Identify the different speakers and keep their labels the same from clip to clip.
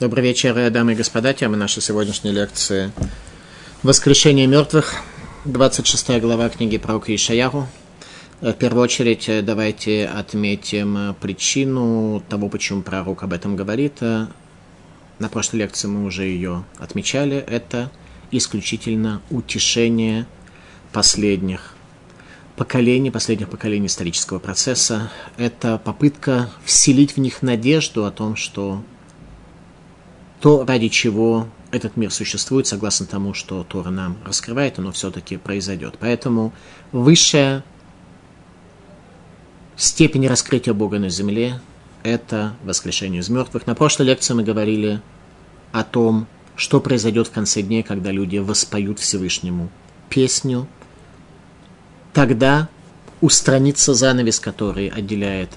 Speaker 1: Добрый вечер, дамы и господа. Тема нашей сегодняшней лекции «Воскрешение мертвых», 26 глава книги пророка Ишаяру. В первую очередь давайте отметим причину того, почему пророк об этом говорит. На прошлой лекции мы уже ее отмечали. Это исключительно утешение последних поколений, последних поколений исторического процесса. Это попытка вселить в них надежду о том, что то, ради чего этот мир существует, согласно тому, что Тора нам раскрывает, оно все-таки произойдет. Поэтому высшая степень раскрытия Бога на земле – это воскрешение из мертвых. На прошлой лекции мы говорили о том, что произойдет в конце дней, когда люди воспоют Всевышнему песню. Тогда устранится занавес, который отделяет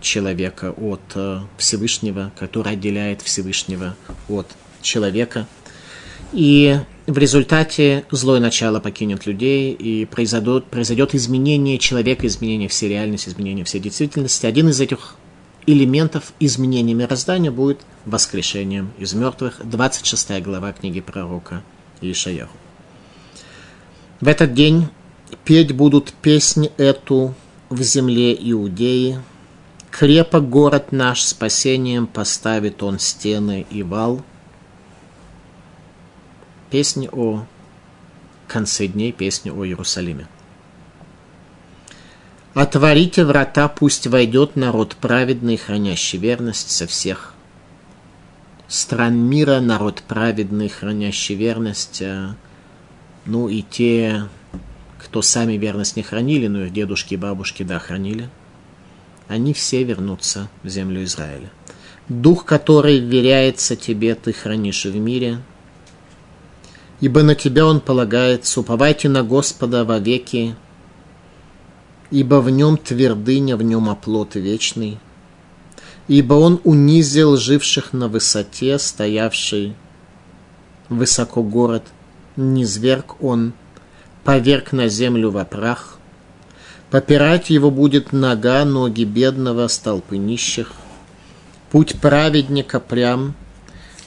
Speaker 1: человека от э, Всевышнего, который отделяет Всевышнего от человека. И в результате злое начало покинет людей, и произойдет, произойдет изменение человека, изменение всей реальности, изменение всей действительности. Один из этих элементов изменения мироздания будет воскрешением из мертвых. 26 глава книги пророка Ишаяху. В этот день петь будут песнь эту в земле Иудеи, Крепок город наш спасением поставит он стены и вал. Песни о конце дней, песни о Иерусалиме. Отворите врата, пусть войдет народ праведный, хранящий верность со всех стран мира, народ праведный, хранящий верность, э, ну и те, кто сами верность не хранили, но их дедушки и бабушки, да, хранили – они все вернутся в землю Израиля. Дух, который вверяется тебе, ты хранишь в мире, ибо на тебя он полагается. Уповайте на Господа вовеки, ибо в нем твердыня, в нем оплот вечный. Ибо он унизил живших на высоте, стоявший высоко город, не зверг он, поверг на землю во прах – Попирать его будет нога ноги бедного столпы нищих. Путь праведника прям.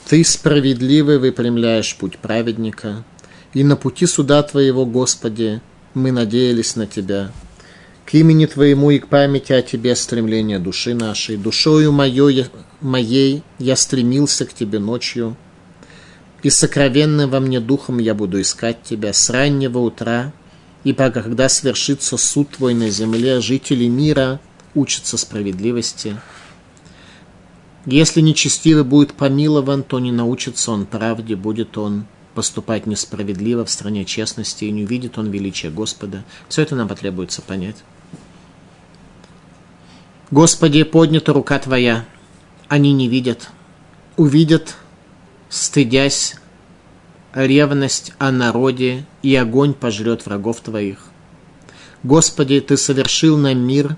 Speaker 1: Ты справедливый выпрямляешь путь праведника. И на пути суда Твоего, Господи, мы надеялись на Тебя. К имени Твоему и к памяти о Тебе стремление души нашей. Душою моей, моей я стремился к Тебе ночью. И сокровенным во мне духом я буду искать Тебя с раннего утра – Ибо когда свершится суд твой на земле, жители мира учатся справедливости. Если нечестивый будет помилован, то не научится он правде, будет он поступать несправедливо в стране честности, и не увидит он величия Господа. Все это нам потребуется понять. Господи, поднята рука Твоя, они не видят, увидят, стыдясь, ревность о народе, и огонь пожрет врагов твоих. Господи, Ты совершил нам мир,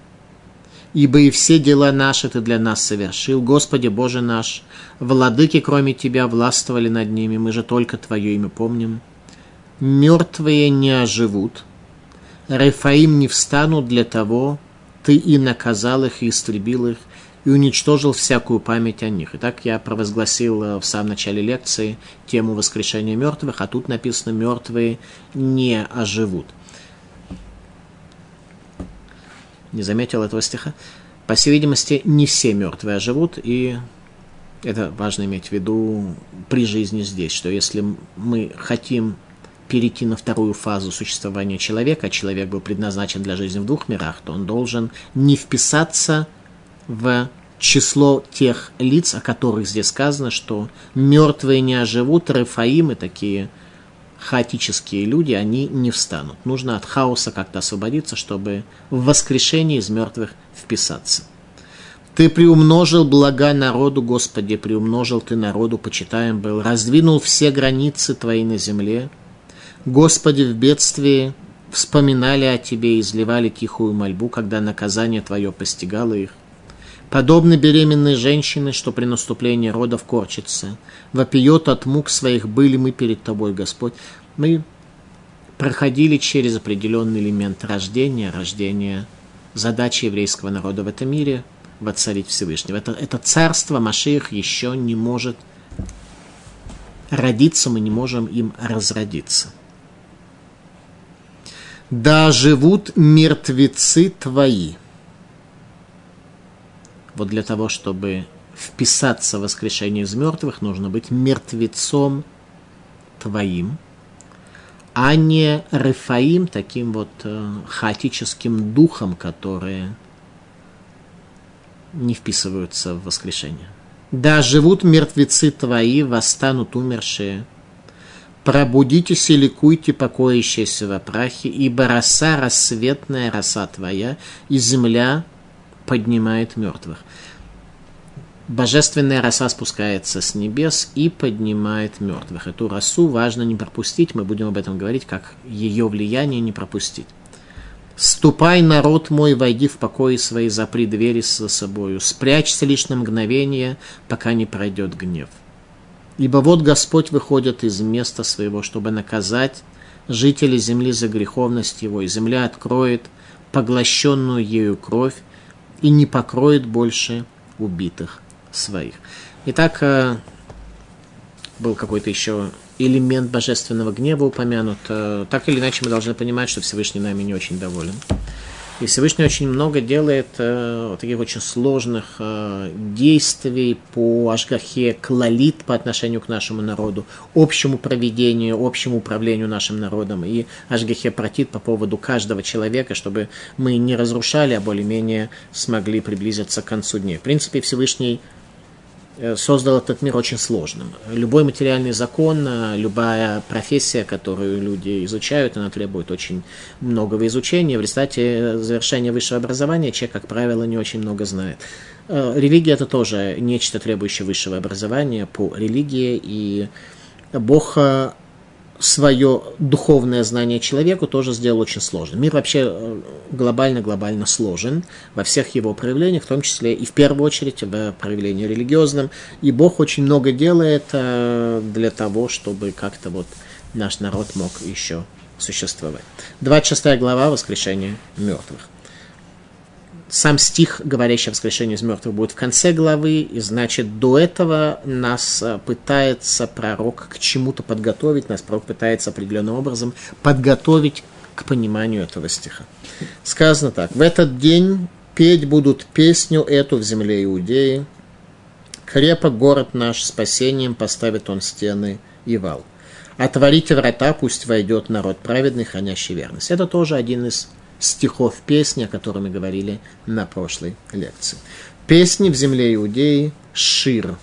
Speaker 1: ибо и все дела наши Ты для нас совершил. Господи, Боже наш, владыки, кроме Тебя, властвовали над ними, мы же только Твое имя помним. Мертвые не оживут, Рефаим не встанут для того, Ты и наказал их, и истребил их, и уничтожил всякую память о них. Итак, я провозгласил э, в самом начале лекции тему воскрешения мертвых, а тут написано «мертвые не оживут». Не заметил этого стиха? По всей видимости, не все мертвые оживут, и это важно иметь в виду при жизни здесь, что если мы хотим перейти на вторую фазу существования человека, а человек был предназначен для жизни в двух мирах, то он должен не вписаться число тех лиц, о которых здесь сказано, что мертвые не оживут, рефаимы, такие хаотические люди, они не встанут. Нужно от хаоса как-то освободиться, чтобы в воскрешение из мертвых вписаться. Ты приумножил блага народу, Господи, приумножил ты народу, почитаем был, раздвинул все границы твои на земле. Господи, в бедствии вспоминали о тебе и изливали тихую мольбу, когда наказание твое постигало их. Подобно беременной женщине, что при наступлении родов корчится, вопиет от мук своих были мы перед Тобой, Господь. Мы проходили через определенный элемент рождения, рождения задачи еврейского народа в этом мире – воцарить Всевышнего. Это, это царство Машиих еще не может родиться, мы не можем им разродиться. Да живут мертвецы твои. Вот для того, чтобы вписаться в воскрешение из мертвых, нужно быть мертвецом твоим, а не Рефаим, таким вот э, хаотическим духом, которые не вписываются в воскрешение. Да живут мертвецы твои, восстанут умершие. Пробудитесь и ликуйте, покоящиеся во прахе, ибо роса рассветная, роса твоя, и земля поднимает мертвых. Божественная роса спускается с небес и поднимает мертвых. Эту росу важно не пропустить, мы будем об этом говорить, как ее влияние не пропустить. «Ступай, народ мой, войди в покои свои, запри двери за собою, спрячься лишь на мгновение, пока не пройдет гнев. Ибо вот Господь выходит из места своего, чтобы наказать жителей земли за греховность его, и земля откроет поглощенную ею кровь и не покроет больше убитых своих. Итак, э, был какой-то еще элемент божественного гнева упомянут. Э, так или иначе мы должны понимать, что Всевышний нами не очень доволен. И Всевышний очень много делает э, таких очень сложных э, действий по Ашгахе Клалит по отношению к нашему народу, общему проведению, общему управлению нашим народом и Ашгахе Протит по поводу каждого человека, чтобы мы не разрушали, а более-менее смогли приблизиться к концу дней. В принципе, Всевышний создал этот мир очень сложным. Любой материальный закон, э, любая профессия, которую люди изучают, она требует очень многого изучения. В результате завершения высшего образования человек, как правило, не очень много знает. Э, религия это тоже нечто требующее высшего образования по религии, и Бог свое духовное знание человеку тоже сделал очень сложным. Мир вообще глобально-глобально сложен во всех его проявлениях, в том числе и в первую очередь в проявлении религиозном. И Бог очень много делает э, для того, чтобы как-то вот наш народ мог еще существовать. 26 глава «Воскрешение мертвых» сам стих, говорящий о воскрешении из мертвых, будет в конце главы, и значит, до этого нас э, пытается пророк к чему-то подготовить, нас пророк пытается определенным образом подготовить к пониманию этого стиха. Сказано так, в этот день петь будут песню эту в земле Иудеи, крепок город наш, спасением поставит он стены и вал. Отворите врата, пусть войдет народ праведный, хранящий верность. Это тоже один из стихов песни, о которой мы говорили на прошлой лекции. Песни в земле Иудеи Шир.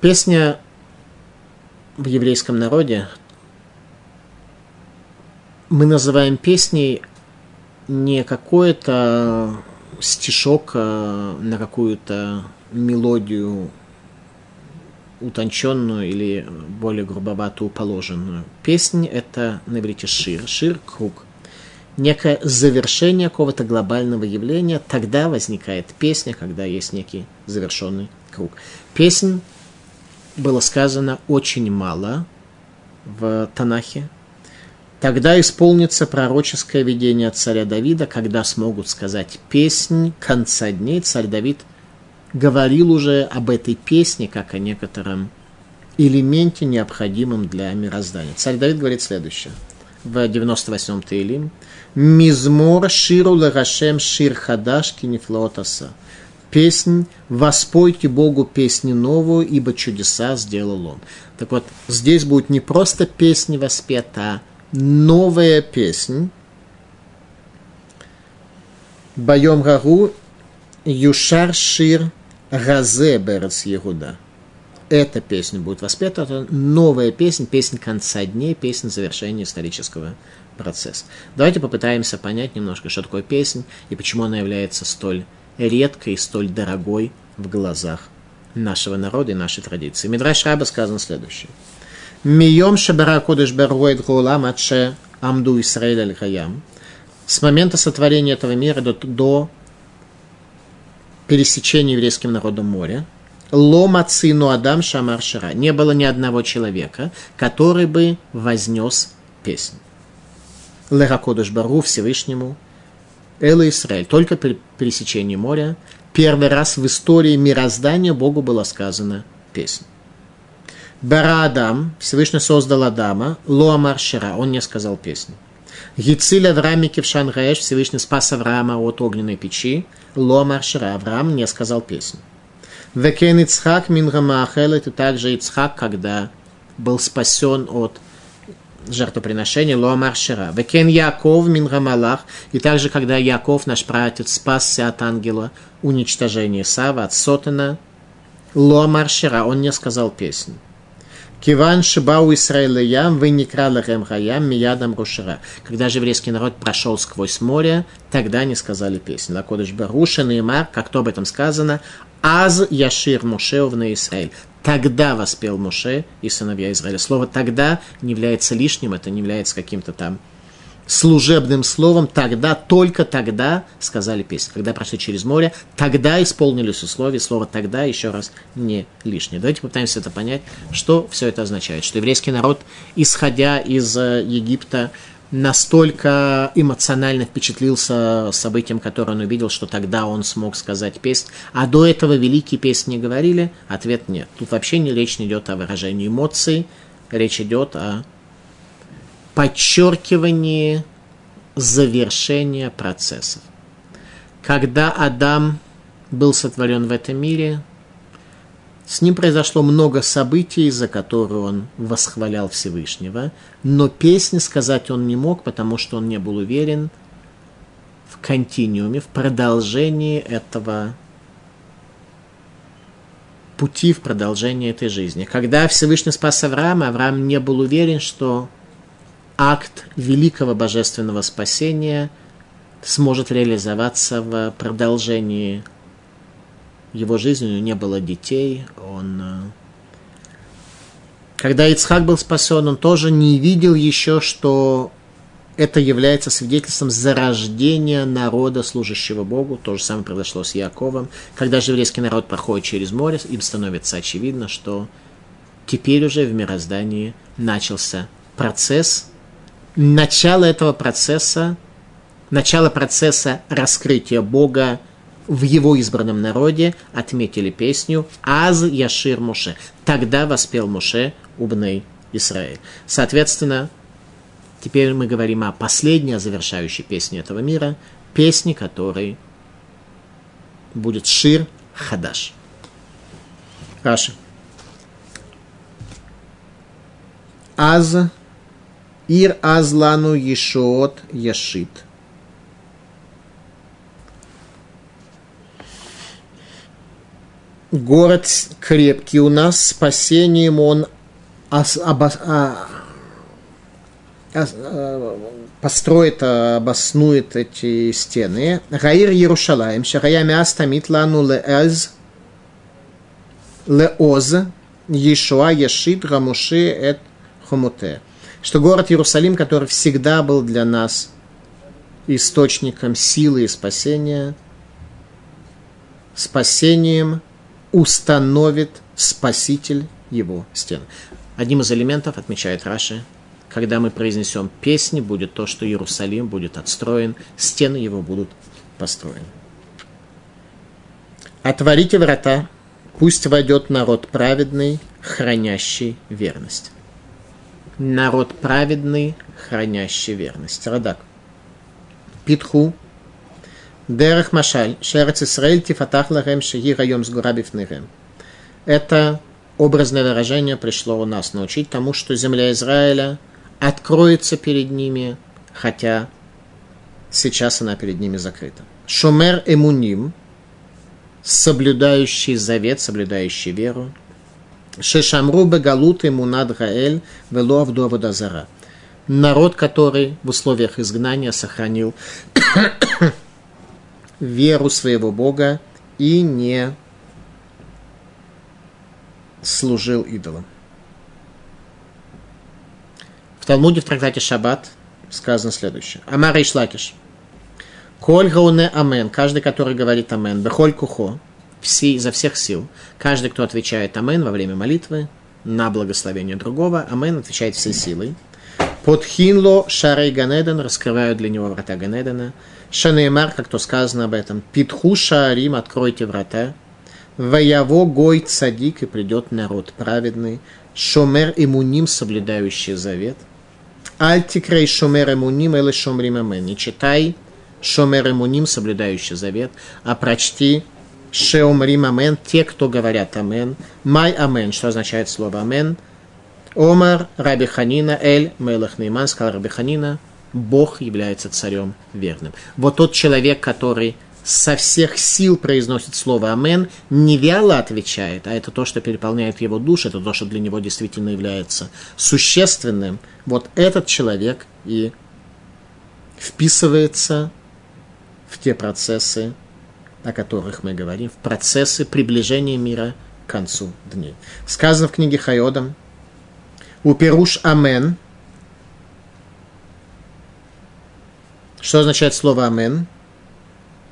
Speaker 1: Песня в еврейском народе мы называем песней не какой-то стишок а на какую-то мелодию утонченную или более грубоватую положенную. Песнь – это на иврите шир, шир – круг. Некое завершение какого-то глобального явления, тогда возникает песня, когда есть некий завершенный круг. Песнь было сказано очень мало в Танахе. Тогда исполнится пророческое видение царя Давида, когда смогут сказать песнь конца дней. Царь Давид – говорил уже об этой песне, как о некотором элементе, необходимом для мироздания. Царь Давид говорит следующее в 98-м Таилим. «Мизмор ширу лагашем шир хадаш кинефлотаса». Песнь «Воспойте Богу песни новую, ибо чудеса сделал Он». Так вот, здесь будет не просто песня воспета, а новая песня. Байом Гагу Юшар Шир Газе Берец Егуда. Эта песня будет воспета, это новая песня, песня конца дней, песня завершения исторического процесса. Давайте попытаемся понять немножко, что такое песня и почему она является столь редкой и столь дорогой в глазах нашего народа и нашей традиции. Мидраш Раба сказано следующее. Мием шабара кодыш беруэд гулам аче амду Исраэль аль. С момента сотворения этого мира до, до пересечения еврейским народом моря, Лома цину Адам Шамар Шара. Не было ни одного человека, который бы вознес песню. Леракодыш Бару Всевышнему, Эла Исраэль. Только при пересечении моря первый раз в истории мироздания Богу было сказано песня. Бара Адам, Всевышний создал Адама, Лоамар Шира, он не сказал песни. Гициль Авраам Кевшан Гаэш, Всевышний спас Авраама от огненной печи, Лоамар Шира, Авраам не сказал песни. Векен Ицхак Мингамахел, это также Ицхак, когда был спасен от жертвоприношения Лоамар Шира. Векен Яков Мингамалах, и также, когда Яков, наш пратец, спасся от ангела уничтожения Сава, от Сотана, Лоамар Шира, он не сказал песни. Киван Шибау Исраилеям, вы не крала Хаям, Миядам Рушера. Когда же еврейский народ прошел сквозь море, тогда они сказали песню. Лакодыш Баруша, Неймар, как то об этом сказано, Аз Яшир Мушеов на Израиль. Тогда воспел Муше и сыновья Израиля. Слово «тогда» не является лишним, это не является каким-то там служебным словом, тогда, только тогда сказали песню. Когда прошли через море, тогда исполнились условия. Слово «тогда» еще раз не лишнее. Давайте попытаемся это понять, что все это означает. Что еврейский народ, исходя из э, Египта, настолько эмоционально впечатлился событием, которое он увидел, что тогда он смог сказать песнь. А до этого великие песни говорили? Ответ нет. Тут вообще не речь не идет о выражении эмоций, речь идет о подчеркивание завершения процессов. Когда Адам был сотворен в этом мире, с ним произошло много событий, за которые он восхвалял Всевышнего, но песни сказать он не мог, потому что он не был уверен в континууме, в продолжении этого пути, в продолжении этой жизни. Когда Всевышний спас Авраама, Авраам не был уверен, что акт великого божественного спасения сможет реализоваться в продолжении его жизни. У него не было детей. Он... Э, когда Ицхак был спасен, он тоже не видел еще, что это является свидетельством зарождения народа, служащего Богу. То же самое произошло с Яковом. Когда же еврейский народ проходит через море, им становится очевидно, что теперь уже в мироздании начался процесс начало этого процесса, начало процесса раскрытия Бога в его избранном народе отметили песню «Аз Яшир Муше». Тогда воспел Муше Убней Израиль. Соответственно, теперь мы говорим о последней, о завершающей песне этого мира, песне, которой будет Шир Хадаш. Раша. Аз Ир азлану ешот яшит. Город крепкий у нас, спасением он ос, обо, а, ос, а, построит, обоснует эти стены. Гаир Иерушалаем, шараями астамит лану леэз, леоз, Ешуа Яшит Рамуши эт Хомуте что город Иерусалим, который всегда был для нас источником силы и спасения, спасением установит Спаситель его стен. Одним из элементов, отмечает Раши, когда мы произнесем песни, будет то, что Иерусалим будет отстроен, стены его будут построены. Отворите врата, пусть войдет народ праведный, хранящий верность народ праведный, хранящий верность. Радак. Питху. Дерех Машаль. Шерец Исраэль тифатах лахем шеги райом с гурабифнырем. Это образное выражение пришло у нас научить тому, что земля Израиля откроется перед ними, хотя сейчас она перед ними закрыта. Шумер эмуним, соблюдающий завет, соблюдающий веру, Шешамру бегалут ему над Гаэль вело авдуаводазара. Народ, который в условиях изгнания сохранил веру своего Бога и не служил идолам. В Талмуде в трактате Шаббат сказано следующее. Амар Ишлакиш. Коль гауне амен. Каждый, который говорит амен. Бехоль кухо все, изо всех сил. Каждый, кто отвечает Амен во время молитвы на благословение другого, Амен отвечает всей силой. Под хинло шарей Ганеден раскрывают для него врата Ганедена. Шанеймар, как то сказано об этом. Питхуша Рим, откройте врата. Ваяво гой цадик, и придет народ праведный. Шомер имуним, соблюдающий завет. Альтикрей шомер имуним, или шомрим амен. Не читай шомер имуним, соблюдающий завет, а прочти шеомрим амен, те, кто говорят амен. Май амен, что означает слово амен. Омар Раби Ханина Эль Мелах Нейман, сказал Раби Ханина, Бог является царем верным. Вот тот человек, который со всех сил произносит слово «Амен», не вяло отвечает, а это то, что переполняет его душу, это то, что для него действительно является существенным. Вот этот человек и вписывается в те процессы, о которых мы говорим, в процессы приближения мира к концу дней. Сказано в книге Хайодам, у Перуш Амен, что означает слово Амен,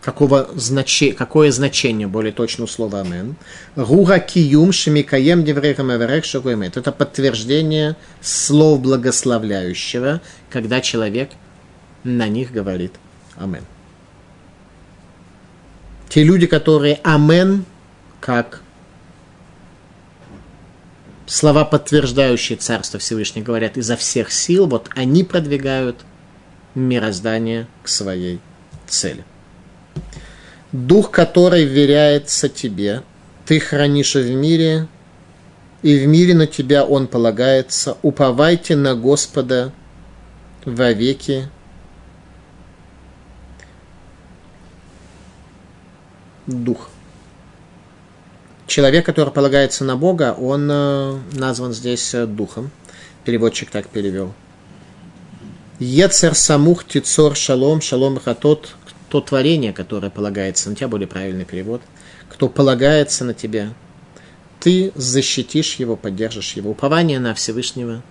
Speaker 1: какого значи, какое значение, более точно, слова «амен». Руга киюм шемикаем деврехам эверех шагуэмет. Это подтверждение слов благословляющего, когда человек на них говорит «амен». Те люди, которые «амен», как слова, подтверждающие Царство Всевышнего, говорят изо всех сил, вот они продвигают мироздание к своей цели дух, который веряется тебе, ты хранишь в мире, и в мире на тебя он полагается. Уповайте на Господа вовеки. Дух. Человек, который полагается на Бога, он э, назван здесь э, духом. Переводчик так перевел. Ецер самух тицор шалом, шалом хатот, то творение, которое полагается на тебя, более правильный перевод, кто полагается на тебя, ты защитишь его, поддержишь его. Упование на Всевышнего.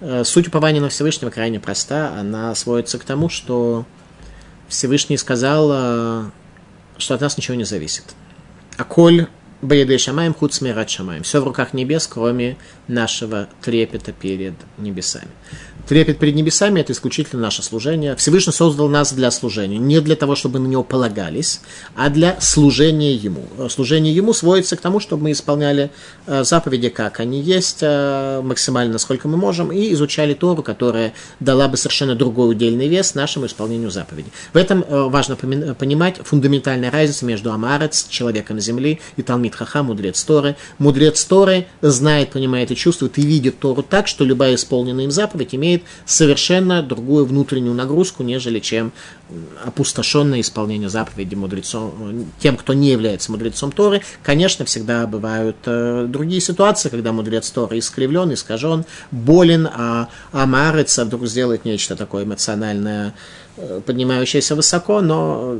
Speaker 1: Э, суть упования на Всевышнего крайне проста. Она сводится к тому, что Всевышний сказал, что от нас ничего не зависит. А коль Баедей Шамаем, худ смирать Шамаем. Все в руках небес, кроме нашего трепета перед небесами. Трепет перед небесами – это исключительно наше служение. Всевышний создал нас для служения. Не для того, чтобы на него полагались, а для служения Ему. Служение Ему сводится к тому, чтобы мы исполняли э, заповеди, как они есть, э, максимально, насколько мы можем, и изучали Тору, которая дала бы совершенно другой удельный вес нашему исполнению заповедей. В этом э, важно понимать фундаментальная разница между Амарец, человеком земли, и Талмит Хаха, мудрец Торы. Мудрец Торы знает, понимает и чувствует, и видит Тору так, что любая исполненная им заповедь имеет имеет совершенно другую внутреннюю нагрузку, нежели чем опустошенное исполнение заповеди мудрецом, тем, кто не является мудрецом Торы. Конечно, всегда бывают э, другие ситуации, когда мудрец Торы искривлен, искажен, болен, а Амарец вдруг сделает нечто такое эмоциональное, э, поднимающееся высоко, но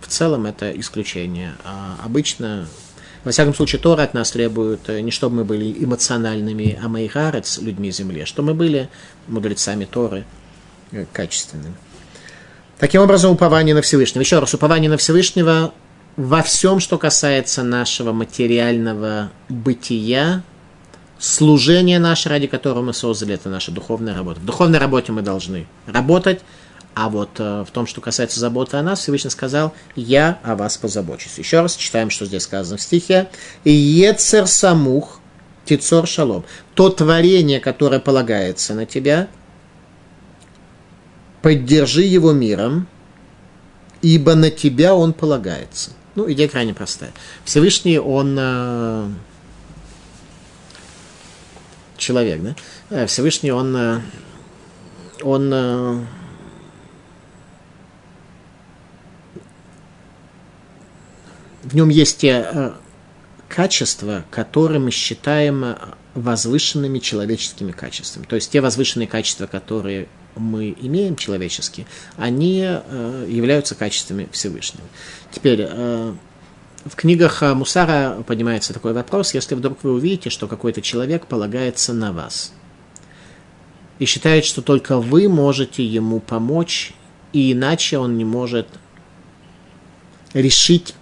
Speaker 1: в целом это исключение. А обычно во всяком случае, Тора от нас требует э, не чтобы мы были эмоциональными амайгарец, людьми земли, а что мы были мудрецами Торы э, качественными. Таким образом, упование на Всевышнего. Еще раз, упование на Всевышнего во всем, что касается нашего материального бытия, служение наше, ради которого мы создали, это наша духовная работа. В духовной работе мы должны работать, а вот э, в том, что касается заботы о нас, Всевышний сказал, я о вас позабочусь. Еще раз читаем, что здесь сказано в стихе. Ецер самух, тицор шалом. То творение, которое полагается на тебя, поддержи его миром, ибо на тебя он полагается. Ну, идея крайне простая. Всевышний, он э, человек, да? Э, Всевышний, он, он в нем есть те э, качества, которые мы считаем э, возвышенными человеческими качествами. То есть те возвышенные качества, которые мы имеем человеческие, они э, являются качествами Всевышнего. Теперь, в книгах Мусара поднимается такой вопрос, если вдруг вы увидите, что какой-то человек полагается на вас и считает, что только вы можете ему помочь, и иначе он не может решить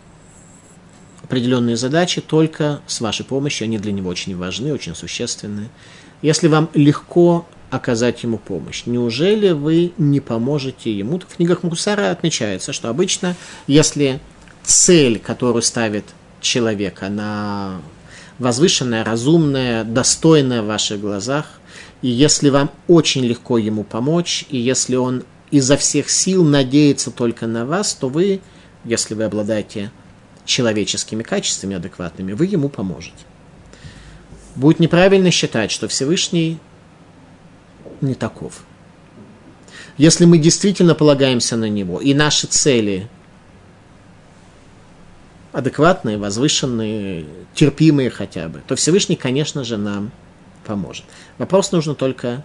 Speaker 1: определенные задачи только с вашей помощью, они для него очень важны, очень существенны. Если вам легко оказать ему помощь. Неужели вы не поможете ему? В книгах Мусара отмечается, что обычно, если цель, которую ставит человек, она возвышенная, разумная, достойная в ваших глазах, и если вам очень легко ему помочь, и если он изо всех сил надеется только на вас, то вы, если вы обладаете человеческими качествами адекватными, вы ему поможете. Будет неправильно считать, что Всевышний не таков. Если мы действительно полагаемся на него, и наши цели адекватные, возвышенные, терпимые хотя бы, то Всевышний, конечно же, нам поможет. Вопрос нужно только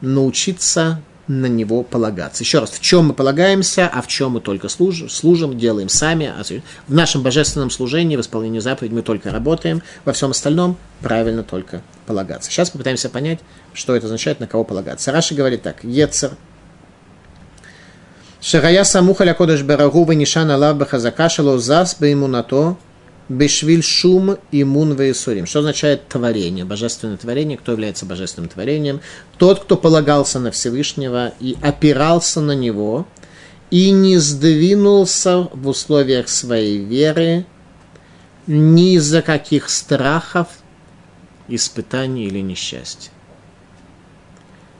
Speaker 1: научиться на него полагаться. Еще раз, в чем мы полагаемся, а в чем мы только служим, служим делаем сами. А в нашем божественном служении, в исполнении заповедей мы только работаем, во всем остальном правильно только полагаться. Сейчас попытаемся понять, что это означает, на кого полагаться. Раши говорит так, Ецер, Шарая самуха ля кодыш берагу венишан алав бахазака шало зас беймунато бешвиль шум имун вейсурим. Что означает творение, божественное творение? Кто является божественным творением? Тот, кто полагался на Всевышнего и опирался на него, и не сдвинулся в условиях своей веры ни из-за каких страхов, испытаний или несчастья.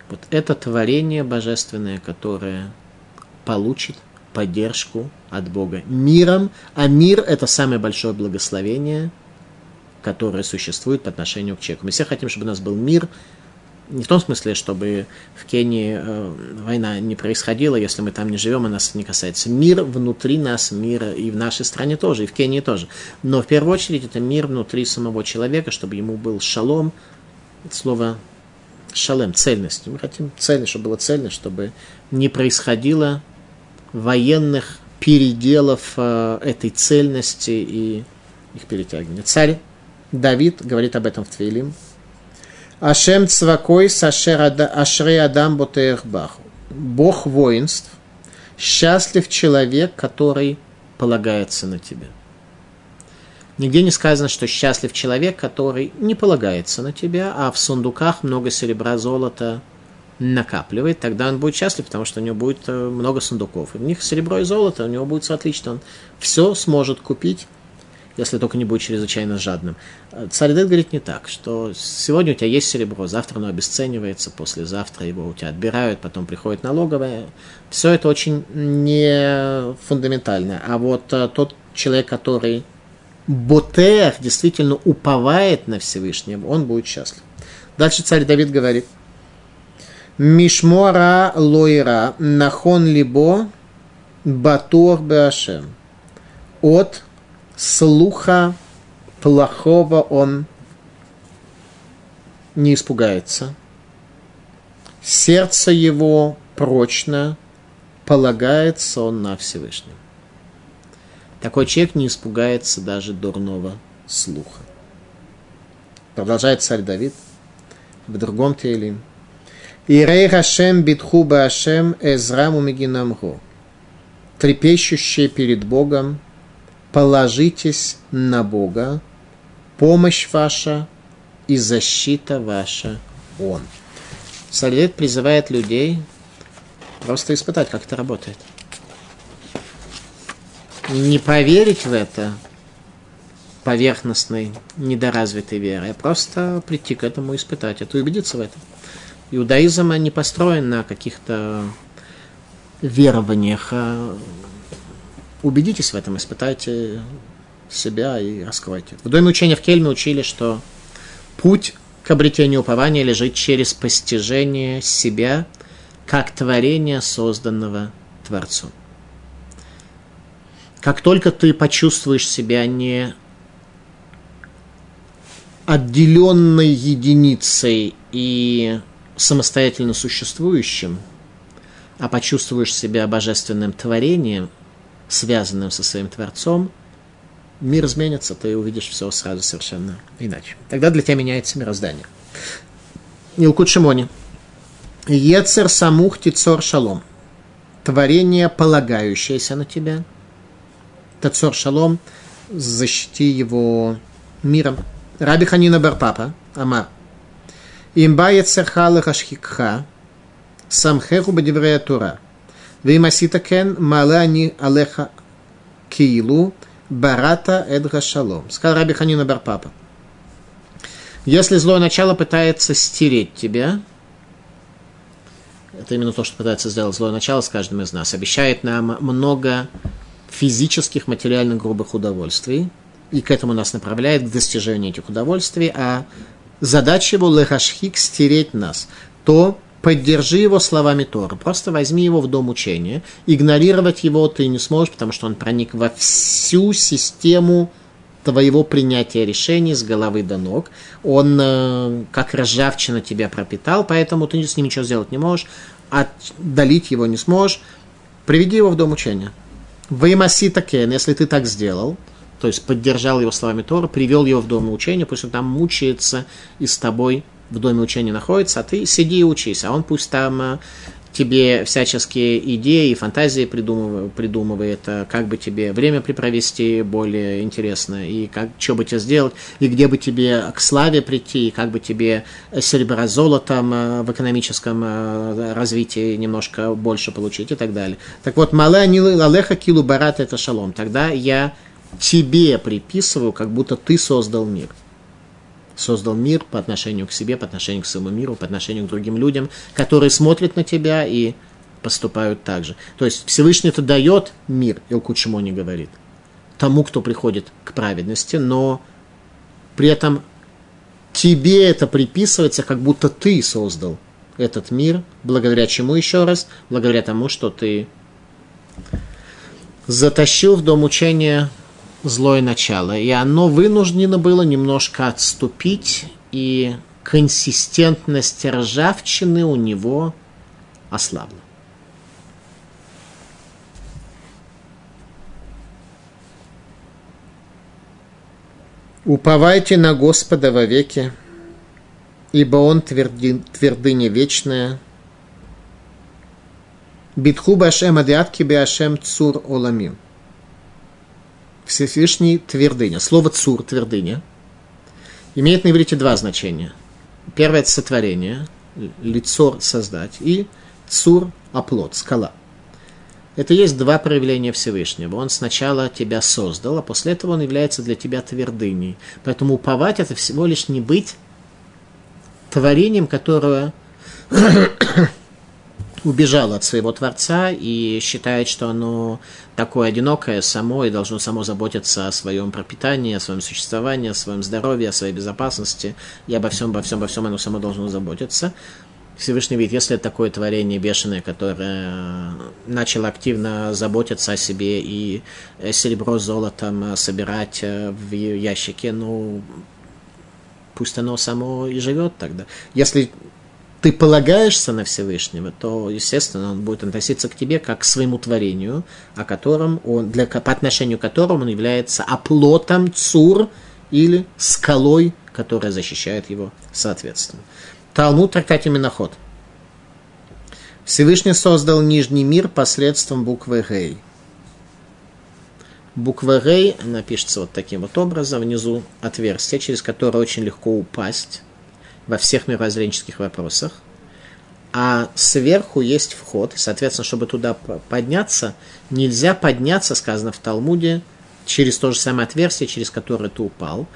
Speaker 1: Вот это творение божественное, которое получит поддержку от Бога миром, а мир – это самое большое благословение, которое существует по отношению к человеку. Мы все хотим, чтобы у нас был мир, не в том смысле, чтобы в Кении э, война не происходила, если мы там не живем, и нас не касается. Мир внутри нас, мир и в нашей стране тоже, и в Кении тоже. Но в первую очередь это мир внутри самого человека, чтобы ему был шалом, слово шалем, цельность. Мы хотим цельность, чтобы было цельность, чтобы не происходило военных переделов э, этой цельности и их перетягивания. Царь Давид говорит об этом в Твилим. Ашем цвакой ашре адам ботеехбаху. Бог воинств, счастлив человек, который полагается на тебя. Нигде не сказано, что счастлив человек, который не полагается на тебя, а в сундуках много серебра, золота, накапливает, тогда он будет счастлив, потому что у него будет э, много сундуков. И в них серебро и золото, у него будет все отлично. Он все сможет купить, если только не будет чрезвычайно жадным. Э, царь Дед говорит не так, что сегодня у тебя есть серебро, завтра оно обесценивается, послезавтра его у тебя отбирают, потом приходит налоговая. Все это очень не фундаментально. А вот э, тот человек, который ботер, действительно уповает на Всевышнего, он будет счастлив. Дальше царь Давид говорит, Мишмора лойра нахон либо батор башем. От слуха плохого он не испугается. Сердце его прочно, полагается он на Всевышнего. Такой человек не испугается даже дурного слуха. Продолжает царь Давид в другом Тейлим. Ирей Хашем битху Башем Эзраму Мегинамгу. Трепещущие перед Богом, положитесь на Бога, помощь ваша и защита ваша Он. Салет призывает людей просто испытать, как это работает. Не поверить в это поверхностной, недоразвитой верой, а просто прийти к этому испытать это, убедиться в этом иудаизм не построен на каких-то верованиях. А убедитесь в этом, испытайте себя и раскройте. В доме учения в Кельме учили, что путь к обретению упования лежит через постижение себя как творения, созданного Творцом. Как только ты почувствуешь себя не отделенной единицей и самостоятельно существующим, а почувствуешь себя божественным творением, связанным со своим Творцом, мир изменится, ты увидишь все сразу совершенно иначе. Тогда для тебя меняется мироздание. Илкут Шимони. Ецер самух тицор шалом. Творение, полагающееся на тебя. Тацор шалом, защити его миром. Раби Ханина Барпапа, Амар. Имба яцерха лехашхикха, самхеху бадеврея тура. Вимасита кен малани алеха киилу барата эдга шалом. Сказал Раби Ханина Барпапа. Если злое начало пытается стереть тебя, это именно то, что пытается сделать злое начало с каждым из нас, обещает нам много физических, материальных, грубых удовольствий, и к этому нас направляет, к достижению этих удовольствий, а задача его лехашхик стереть нас, то поддержи его словами Тора. Просто возьми его в дом учения. Игнорировать его ты не сможешь, потому что он проник во всю систему твоего принятия решений с головы до ног. Он э, как ржавчина тебя пропитал, поэтому ты с ним ничего сделать не можешь, отдалить его не сможешь. Приведи его в дом учения. Ваймаси такен, если ты так сделал, то есть поддержал его словами Тора, привел его в дом учения, пусть он там мучается и с тобой в доме учения находится, а ты сиди и учись, а он пусть там э, тебе всяческие идеи и фантазии придумывает, придумывает, как бы тебе время припровести более интересно, и как, что бы тебе сделать, и где бы тебе к славе прийти, и как бы тебе серебро золотом э, в экономическом э, развитии немножко больше получить и так далее. Так вот, мале алеха килу барат это шалом. Тогда я тебе приписываю, как будто ты создал мир – создал мир по отношению к себе, по отношению к своему миру, по отношению к другим людям, которые смотрят на тебя и поступают так же. То есть Всевышний это дает мир, Илкучимо не говорит, тому, кто приходит к праведности, но при этом тебе это приписывается, как будто ты создал этот мир, благодаря чему еще раз? Благодаря тому, что ты затащил в дом учения злое начало, и оно вынуждено было немножко отступить, и консистентность ржавчины у него ослабла. Уповайте на Господа вовеки, ибо Он тверди, твердыня вечная. Битху башем адиатки башем цур оламим. Всевышний твердыня. Слово цур, твердыня, имеет на иврите два значения. Первое – это сотворение, лицо создать, и цур – оплот, скала. Это есть два проявления Всевышнего. Он сначала тебя создал, а после этого он является для тебя твердыней. Поэтому уповать – это всего лишь не быть творением, которое убежало от своего Творца и считает, что оно такое одинокое само и должно само заботиться о своем пропитании, о своем существовании, о своем здоровье, о своей безопасности и обо всем, обо всем, обо всем оно само должно заботиться. Всевышний видит, если это такое творение бешеное, которое начало активно заботиться о себе и серебро с золотом собирать в ящике, ну, пусть оно само и живет тогда. Если ты полагаешься на Всевышнего, то, естественно, он будет относиться к тебе как к своему творению, о котором он, для, по отношению к которому он является оплотом цур или скалой, которая защищает его соответственно. Талмуд трактате Миноход. Всевышний создал нижний мир посредством буквы Гей. Буква Гей напишется вот таким вот образом. Внизу отверстие, через которое очень легко упасть во всех мировоззренческих вопросах, а сверху есть вход, и, соответственно, чтобы туда подняться, нельзя подняться, сказано в Талмуде, через то же самое отверстие, через которое ты упал.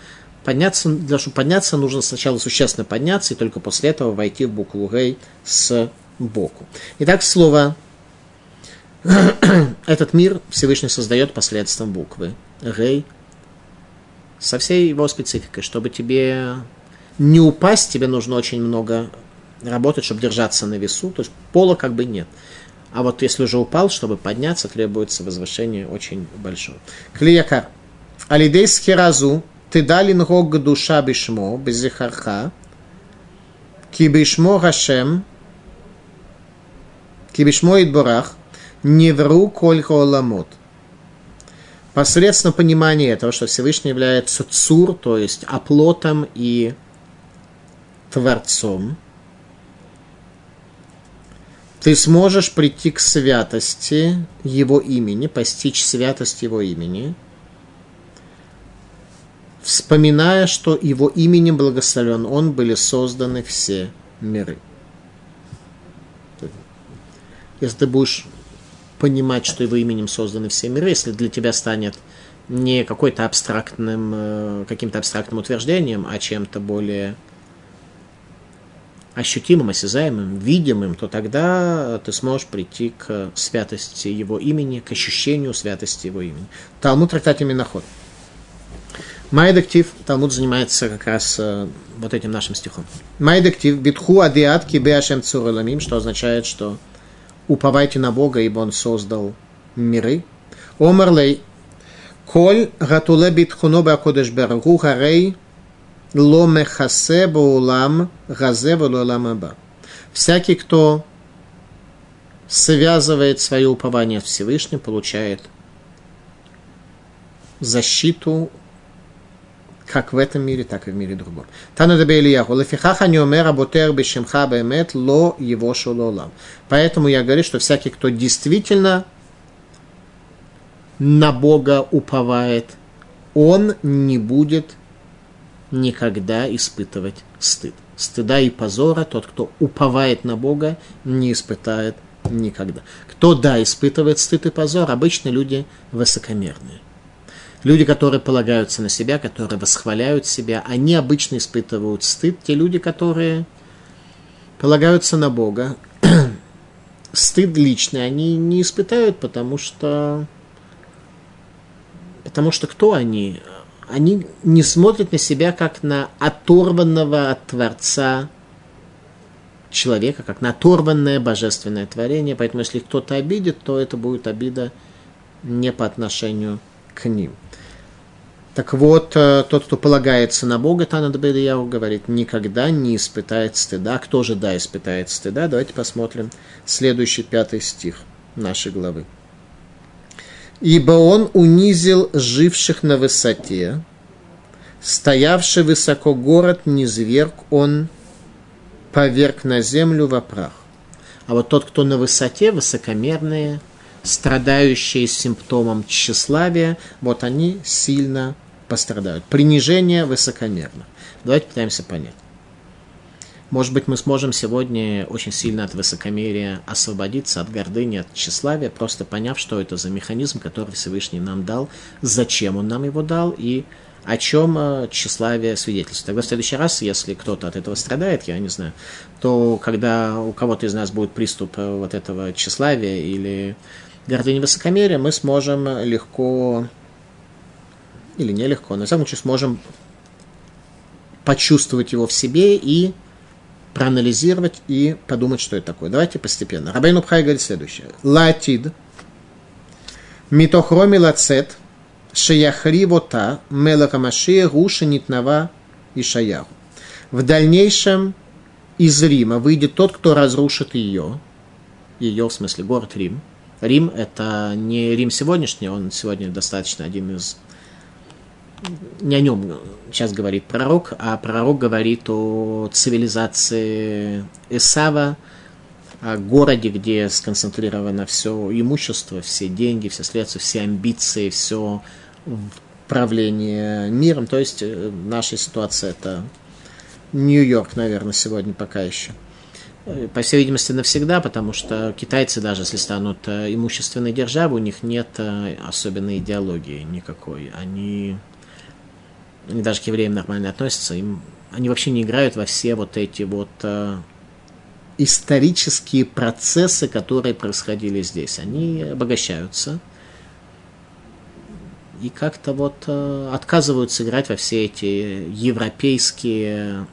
Speaker 1: Подняться, для чтобы подняться, нужно сначала существенно подняться, и только после этого войти в букву Гей с боку. Итак, слово этот мир Всевышний создает посредством буквы Гей со всей его спецификой, чтобы тебе не упасть, тебе нужно очень много работать, чтобы держаться на весу, то есть пола как бы нет. А вот если уже упал, чтобы подняться, требуется возвышение очень большое. Клиякар. Алидей схиразу ты дали нрог душа бишмо, безихарха, ки бишмо Гашем, ки бишмо идборах, не вру коль ламот. Посредством понимания этого, что Всевышний является цур, то есть оплотом и Творцом, ты сможешь прийти к святости Его имени, постичь святость Его имени, вспоминая, что его именем благословен он, были созданы все миры. Если ты будешь понимать, что его именем созданы все миры, если для тебя станет не какой-то абстрактным, э, каким-то абстрактным утверждением, а чем-то более ощутимым, осязаемым, видимым, то тогда ты сможешь прийти к святости его имени, к ощущению святости его имени. Талмуд трактат Миноход. Майдактив, Талмуд занимается как раз э, вот этим нашим стихом. Майдактив, битху адиат кибе ашем цураламим, что означает, что уповайте на Бога, ибо Он создал миры. Омарлей, коль гатуле битхуно бакодеш баргу харей ло мехасе баулам газе улам аба. Всякий, кто связывает свое упование в Всевышнем, получает защиту как в этом мире, так и в мире другом. Тану Ильяху, лефихаха не умер аботер бешемха бемет ло его шололам. Поэтому я говорю, что всякий, кто действительно на Бога уповает, он не будет никогда испытывать стыд. Стыда и позора тот, кто уповает на Бога, не испытает никогда. Кто, да, испытывает стыд и позор, обычно люди высокомерные. Люди, которые полагаются на себя, которые восхваляют себя, они обычно испытывают стыд. Те люди, которые полагаются на Бога, стыд личный они не испытают, потому что потому что кто они? Они не смотрят на себя как на оторванного от Творца человека, как на оторванное божественное творение. Поэтому если кто-то обидит, то это будет обида не по отношению к ним. Так вот, э, тот, кто полагается на Бога, Танат Бедияу говорит, никогда не испытает стыда. Кто же, да, испытает стыда? Давайте посмотрим следующий пятый стих нашей главы. «Ибо он унизил живших на высоте, стоявший высоко город не зверг он, поверг на землю во прах». А вот тот, кто на высоте, высокомерные, страдающие симптомом тщеславия, вот они сильно пострадают. Принижение высокомерно. Давайте пытаемся понять. Может быть, мы сможем сегодня очень сильно от высокомерия освободиться, от гордыни, от тщеславия, просто поняв, что это за механизм, который Всевышний нам дал, зачем он нам его дал и о чем э, тщеславие свидетельствует. Тогда в следующий раз, если кто-то от этого страдает, я не знаю, то когда у кого-то из нас будет приступ э, вот этого тщеславия или гордыни высокомерия, мы сможем легко или нелегко, на самом деле, сможем почувствовать его в себе и проанализировать и подумать, что это такое. Давайте постепенно. Рабейн Убхай говорит следующее. Латид митохроми лацет шияхри вота мелаха машия гуша нитнава и шаяху. В дальнейшем из Рима выйдет тот, кто разрушит ее, ее, в смысле, город Рим. Рим – это не Рим сегодняшний, он сегодня достаточно один из не о нем сейчас говорит пророк, а пророк говорит о цивилизации Исава, о городе, где сконцентрировано все имущество, все деньги, все средства, все амбиции, все правление миром. То есть э, наша ситуация это Нью-Йорк, наверное, сегодня пока еще. Э, по всей видимости, навсегда, потому что китайцы, даже если станут э, имущественной державой, у них нет особенной идеологии никакой. Они они даже к евреям нормально относятся, им, они вообще не играют во все вот эти вот э, исторические процессы, которые происходили здесь. Они обогащаются и как-то вот э, отказываются играть во все эти европейские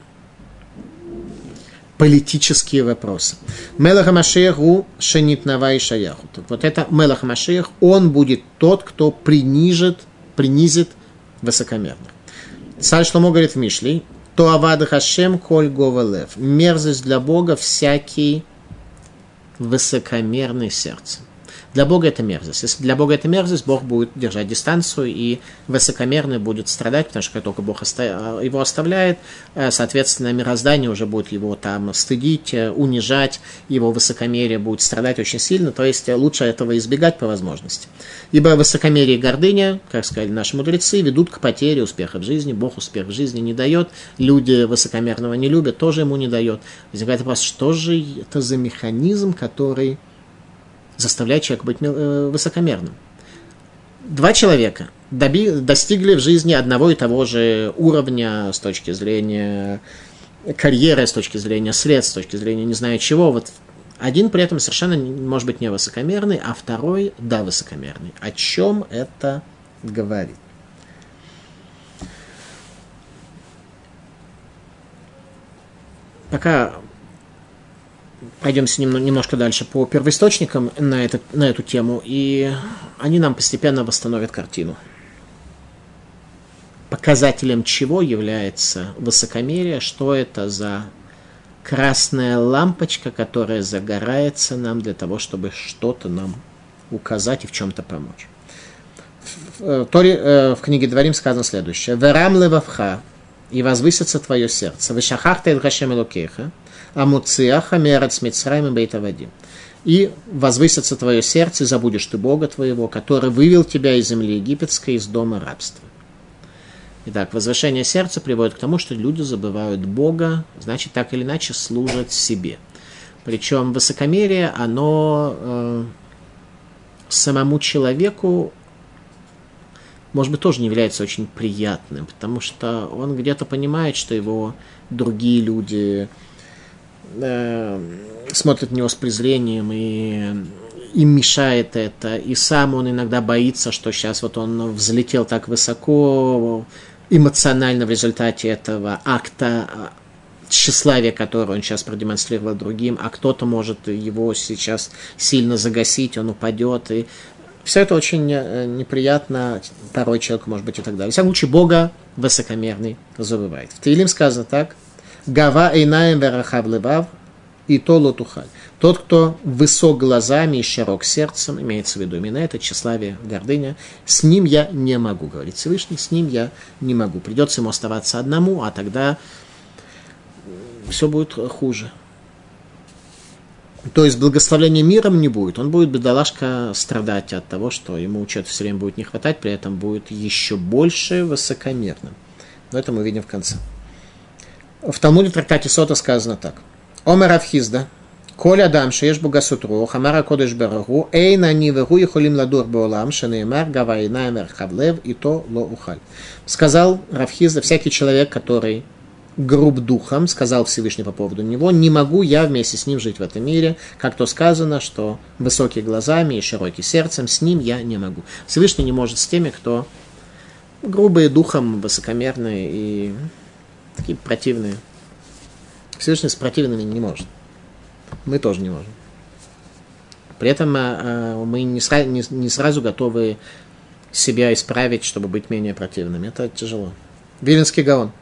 Speaker 1: политические вопросы. Мелах Машеху шенит и шаяху. Вот это Мелах Машех, он будет тот, кто принижит, принизит высокомерных. Царь Шломо говорит в Мишли, то авад хашем коль говелев. Мерзость для Бога всякий высокомерный сердце. Для Бога это мерзость. Если для Бога это мерзость, Бог будет держать дистанцию, и высокомерный будет страдать, потому что как только Бог его оставляет, э, соответственно, мироздание уже будет его там стыдить, э, унижать, его высокомерие будет страдать очень сильно, то есть лучше этого избегать по возможности. Ибо высокомерие и гордыня, как сказали наши мудрецы, ведут к потере успеха в жизни, Бог успех в жизни не дает, люди высокомерного не любят, тоже ему не дает. Возникает вопрос, что же это за механизм, который заставляет человека быть э, высокомерным. Два человека доби, достигли в жизни одного и того же уровня с точки зрения карьеры, с точки зрения средств, с точки зрения не знаю чего. Вот один при этом совершенно может быть не высокомерный, а второй, да, высокомерный. О чем это говорит? Пока Пойдемся немножко дальше по первоисточникам на, это, на эту тему, и они нам постепенно восстановят картину. Показателем чего является высокомерие, что это за красная лампочка, которая загорается нам для того, чтобы что-то нам указать и в чем-то помочь. В, э, Торе, э, в книге Дворим сказано следующее. «Верам левавха, и возвысится твое сердце. Вышахахта и Хашем Элокеха, Амуциаха Мерец Мицраем и Бейтавадим. И возвысится твое сердце, забудешь ты Бога твоего, который вывел тебя из земли египетской, из дома рабства. Итак, возвышение сердца приводит к тому, что люди забывают Бога, значит, так или иначе служат себе. Причем высокомерие, оно э, самому человеку, может быть, тоже не является очень приятным, потому что он где-то понимает, что его другие люди э, смотрят на него с презрением и им мешает это, и сам он иногда боится, что сейчас вот он взлетел так высоко эмоционально в результате этого акта тщеславия, которое он сейчас продемонстрировал другим, а кто-то может его сейчас сильно загасить, он упадет, и все это очень неприятно. Порой человеку, может быть, и так далее. В всяком случае, Бога высокомерный забывает. В Таилим сказано так – Гава эйнаем верахав левав, и то лотухаль. Тот, кто высок глазами и широк сердцем, имеется в виду именно это, тщеславие, гордыня, с ним я не могу, говорит Всевышний, с ним я не могу. Придется ему оставаться одному, а тогда все будет хуже. То есть благословения миром не будет. Он будет, бедолашка, страдать от того, что ему чего-то все время будет не хватать, при этом будет еще больше высокомерным. Но это мы увидим в конце. В Талмуде трактате Сота сказано так. Омер Авхизда, Коля Адам, шееш бугасутру, хамара кодыш берагу, эйна нивегу и холим ладур беолам, шанеймар, гавайна хавлев, и то ло ухаль. Сказал Равхизда, всякий человек, который груб духом, сказал Всевышний по поводу него, не могу я вместе с ним жить в этом мире, как то сказано, что высокий глазами и широкий сердцем, с ним я не могу. Всевышний не может с теми, кто грубые духом, высокомерные и такие противные. Всевышний с противными не может. Мы тоже не можем. При этом э, мы не, сра- не, не сразу готовы себя исправить, чтобы быть менее противными. Это тяжело. Виленский гаон.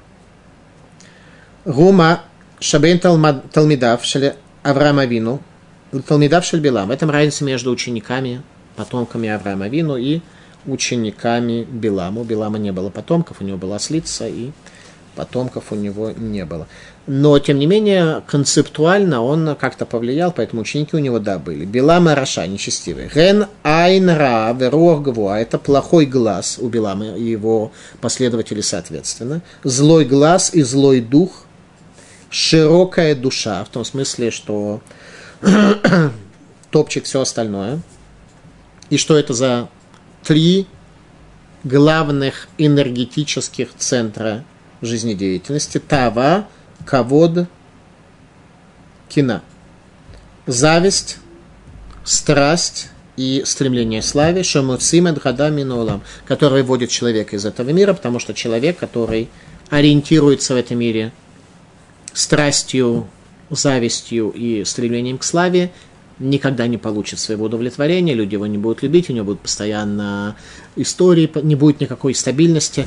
Speaker 1: Гума шабейн талмидав шеле Авраама Вину, талмидав шель Билам. В этом разница между учениками, потомками Авраама Вину и учениками Биламу. У Билама не было потомков, у него была слица и потомков у него не было. Но, тем не менее, концептуально он как-то повлиял, поэтому ученики у него, да, были. Билама Раша, нечестивый. Ген Айн Ра, Веруах Гвуа, это плохой глаз у Билама и его последователей соответственно. Злой глаз и злой дух, широкая душа, в том смысле, что топчик все остальное. И что это за три главных энергетических центра жизнедеятельности. Тава, кавод, кина. Зависть, страсть и стремление к славе, шамуцимед гадами ноулам, который вводит человека из этого мира, потому что человек, который ориентируется в этом мире страстью, завистью и стремлением к славе, никогда не получит своего удовлетворения, люди его не будут любить, у него будут постоянно истории, не будет никакой стабильности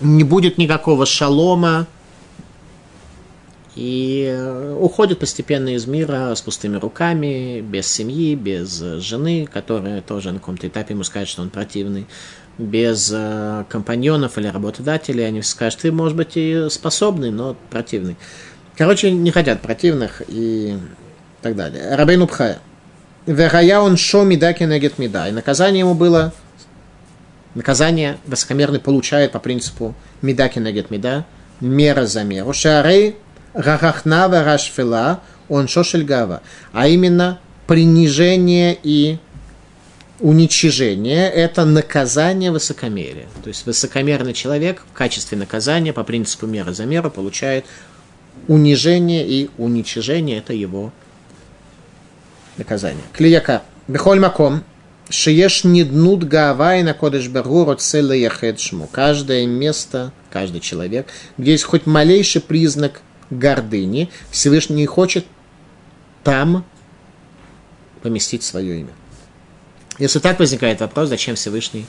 Speaker 1: не будет никакого шалома, и э, уходит постепенно из мира с пустыми руками, без семьи, без жены, которая тоже на каком-то этапе ему скажет, что он противный, без э, компаньонов или работодателей, они скажут, ты, может быть, и способный, но противный. Короче, не хотят противных и так далее. Рабейну Пхая. Верая он шо мида кенегет мида. И наказание ему было, наказание высокомерный получает по принципу мида кенегет мида, мера за меру. Шарей рахахнава рашфила он шошель гава. А именно принижение и уничижение – это наказание высокомерия. То есть высокомерный человек в качестве наказания по принципу мера за меру получает унижение и уничижение – это его наказание. Клияка. Бехоль маком. Шиеш ниднут гавай на кодыш бергуру целя яхедшму. Каждое место, каждый человек, где есть хоть малейший признак гордыни, Всевышний хочет там поместить свое имя. Если так возникает вопрос, зачем Всевышний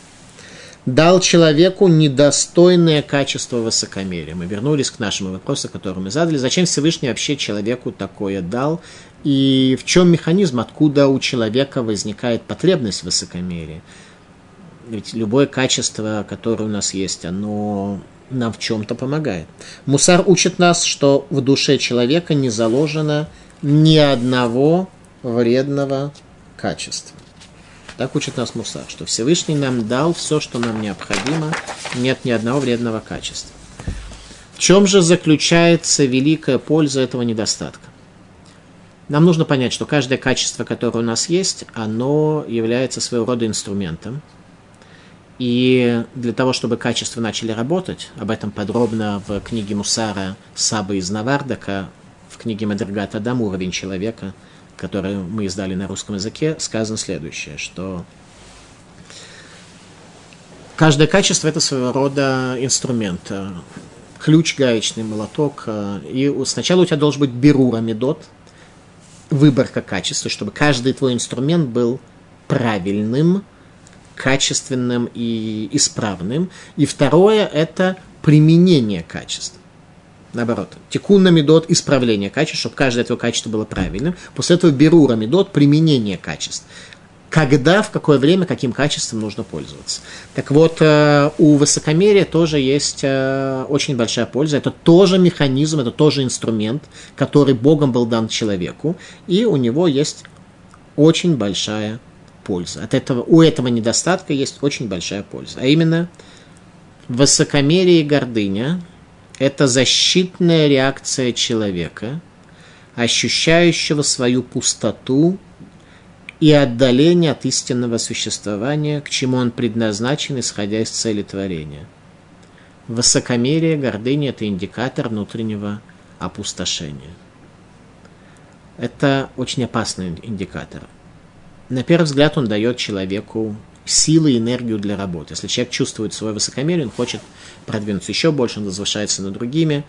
Speaker 1: дал человеку недостойное качество высокомерия. Мы вернулись к нашему вопросу, который мы задали. Зачем Всевышний вообще человеку такое дал? И в чем механизм, откуда у человека возникает потребность в высокомерии? Ведь любое качество, которое у нас есть, оно нам в чем-то помогает. Мусар учит нас, что в душе человека не заложено ни одного вредного качества. Так учит нас Мусар, что Всевышний нам дал все, что нам необходимо, нет ни одного вредного качества. В чем же заключается великая польза этого недостатка? Нам нужно понять, что каждое качество, которое у нас есть, оно является своего рода инструментом. И для того, чтобы качества начали работать, об этом подробно в книге Мусара Саба из Навардака, в книге Мадригата Адам «Уровень человека», которую мы издали на русском языке, сказано следующее, что каждое качество – это своего рода инструмент. Ключ, гаечный молоток. И сначала у тебя должен быть берур амидот, выборка качества, чтобы каждый твой инструмент был правильным, качественным и исправным. И второе – это применение качества наоборот, тикунна медот – исправление качества, чтобы каждое этого качество было правильным. После этого берура медот – применение качеств. Когда, в какое время, каким качеством нужно пользоваться. Так вот, э, у высокомерия тоже есть э, очень большая польза. Это тоже механизм, это тоже инструмент, который Богом был дан человеку, и у него есть очень большая польза. От этого, у этого недостатка есть очень большая польза. А именно, высокомерие и гордыня – это защитная реакция человека, ощущающего свою пустоту и отдаление от истинного существования, к чему он предназначен, исходя из цели творения. Высокомерие, гордыня – это индикатор внутреннего опустошения. Это очень опасный индикатор. На первый взгляд он дает человеку силы и энергию для работы. Если человек чувствует свое высокомерие, он хочет продвинуться еще больше, он возвышается над другими,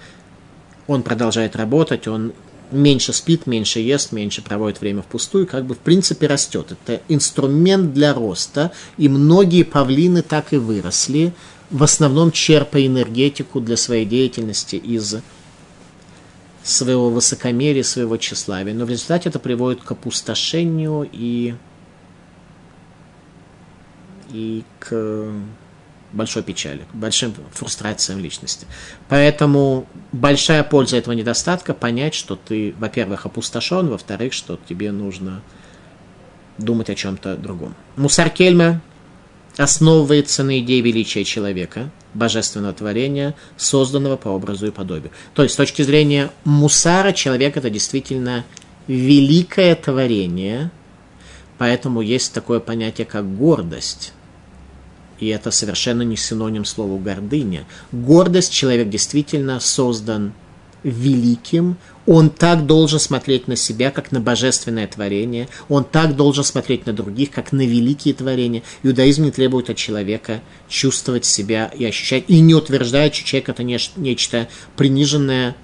Speaker 1: он продолжает работать, он меньше спит, меньше ест, меньше проводит время впустую, как бы в принципе растет. Это инструмент для роста, и многие павлины так и выросли, в основном черпая энергетику для своей деятельности из своего высокомерия, своего тщеславия. Но в результате это приводит к опустошению и и к большой печали, большим фрустрациям личности. Поэтому большая польза этого недостатка понять, что ты, во-первых, опустошен, во-вторых, что тебе нужно думать о чем-то другом. Мусар Кельма основывается на идее величия человека, божественного творения, созданного по образу и подобию. То есть, с точки зрения мусара, человек это действительно великое творение, поэтому есть такое понятие, как гордость и это совершенно не синоним слову гордыня. Гордость человек действительно создан великим, он так должен смотреть на себя, как на божественное творение, он так должен смотреть на других, как на великие творения. Иудаизм не требует от человека чувствовать себя и ощущать, и не утверждает, что человек это нечто приниженное,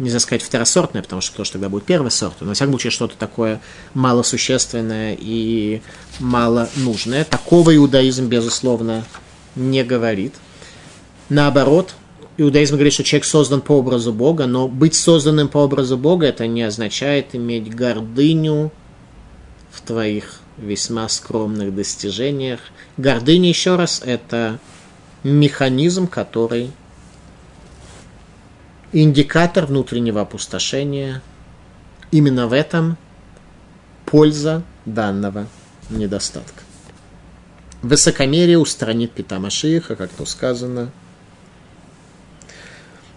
Speaker 1: нельзя сказать второсортное, потому что кто же тогда будет первый сорт, но, во всяком случае, что-то такое малосущественное и мало нужное. Такого иудаизм, безусловно, не говорит. Наоборот, иудаизм говорит, что человек создан по образу Бога, но быть созданным по образу Бога это не означает иметь гордыню в твоих весьма скромных достижениях. Гордыня, еще раз, это механизм, который индикатор внутреннего опустошения. Именно в этом польза данного недостатка. Высокомерие устранит Питамашиха, как то сказано.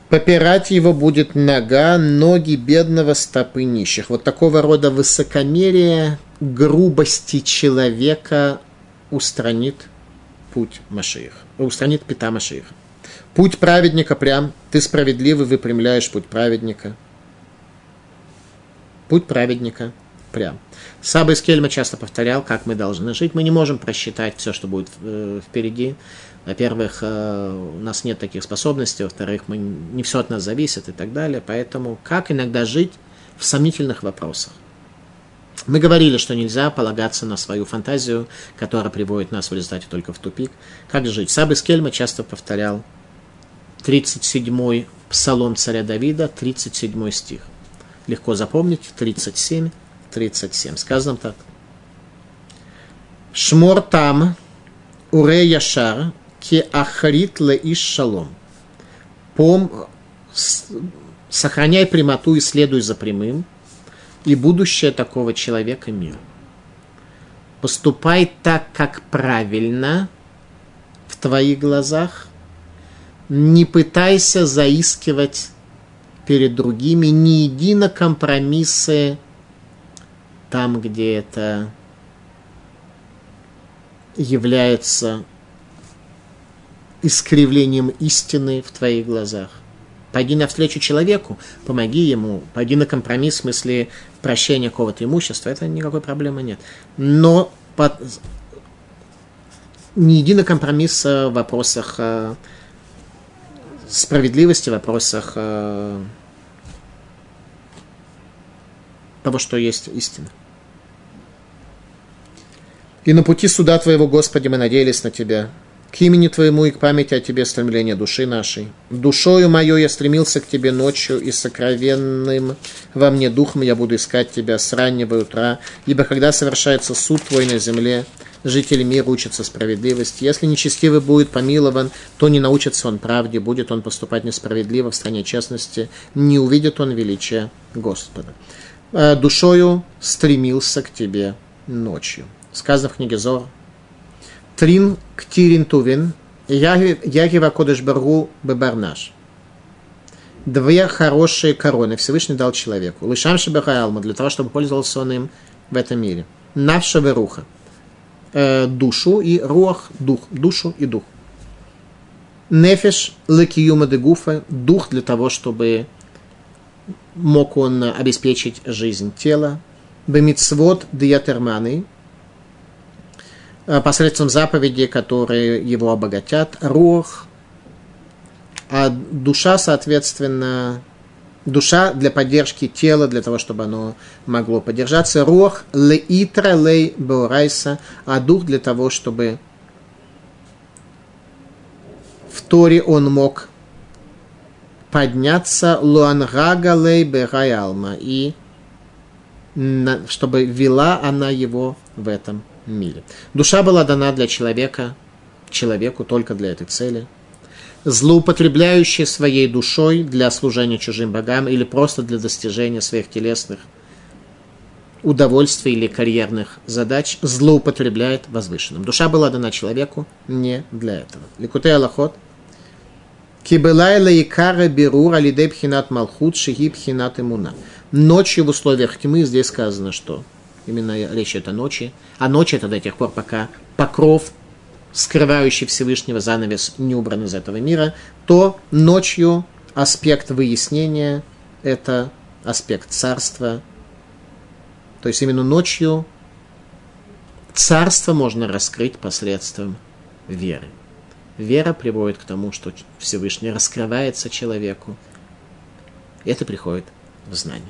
Speaker 1: Попирать его будет нога, ноги бедного, стопы нищих. Вот такого рода высокомерие, грубости человека устранит путь Машиих, устранит Пита Машииха. Путь праведника прям, ты справедливый, выпрямляешь путь праведника. Путь праведника прям. Саба из Кельма часто повторял, как мы должны жить. Мы не можем просчитать все, что будет э, впереди. Во-первых, э, у нас нет таких способностей, во-вторых, мы, не все от нас зависит и так далее. Поэтому как иногда жить в сомнительных вопросах? Мы говорили, что нельзя полагаться на свою фантазию, которая приводит нас в результате только в тупик. Как жить? Сабы Скельма часто повторял 37-й псалом царя Давида, 37 стих. Легко запомнить, 37, 37. Сказано так. Шмор там, уре яшар, ки ахрит ле иш шалом. Пом, сохраняй прямоту и следуй за прямым, и будущее такого человека мир. Поступай так, как правильно в твоих глазах – не пытайся заискивать перед другими, не иди на компромиссы там, где это является искривлением истины в твоих глазах. Пойди навстречу человеку, помоги ему, пойди на компромисс в смысле прощения какого-то имущества, это никакой проблемы нет. Но под... не иди на компромисс в вопросах э, справедливости, в вопросах э, того, что есть истина. И на пути суда Твоего, Господи, мы надеялись на Тебя. К имени Твоему и к памяти о Тебе стремление души нашей. Душою мою я стремился к Тебе ночью, и сокровенным во мне духом я буду искать Тебя с раннего утра, ибо когда совершается суд Твой на земле, жители мира учатся справедливости. Если нечестивый будет помилован, то не научится он правде, будет он поступать несправедливо в стране честности, не увидит он величия Господа. Э, душою стремился к тебе ночью. Сказано в книге Зор. Трин ктирин тувин, ягива кодыш баргу бебарнаш. Две хорошие короны Всевышний дал человеку. Лышам шабахайлма, для того, чтобы пользовался он им в этом мире. Навша веруха душу и руах дух, душу и дух. Нефеш лекиюма де гуфа, дух для того, чтобы мог он обеспечить жизнь тела. Бемицвод диатерманы, э, посредством заповедей, которые его обогатят. Руах, а душа, соответственно, душа для поддержки тела, для того, чтобы оно могло поддержаться. Рох леитра лей беорайса, а дух для того, чтобы в Торе он мог подняться луангага лей берайалма, и чтобы вела она его в этом мире. Душа была дана для человека, человеку только для этой цели – злоупотребляющие своей душой для служения чужим богам или просто для достижения своих телесных удовольствий или карьерных задач, злоупотребляет возвышенным. Душа была дана человеку не для этого. Ликутей Аллахот. Кибелай лаикара берур алидей пхинат малхут шиги пхинат имуна. Ночью в условиях тьмы здесь сказано, что именно речь это ночи, а ночь это до тех пор, пока покров скрывающий Всевышнего занавес не убран из этого мира, то ночью аспект выяснения – это аспект царства. То есть именно ночью царство можно раскрыть посредством веры. Вера приводит к тому, что Всевышний раскрывается человеку. Это приходит в знание.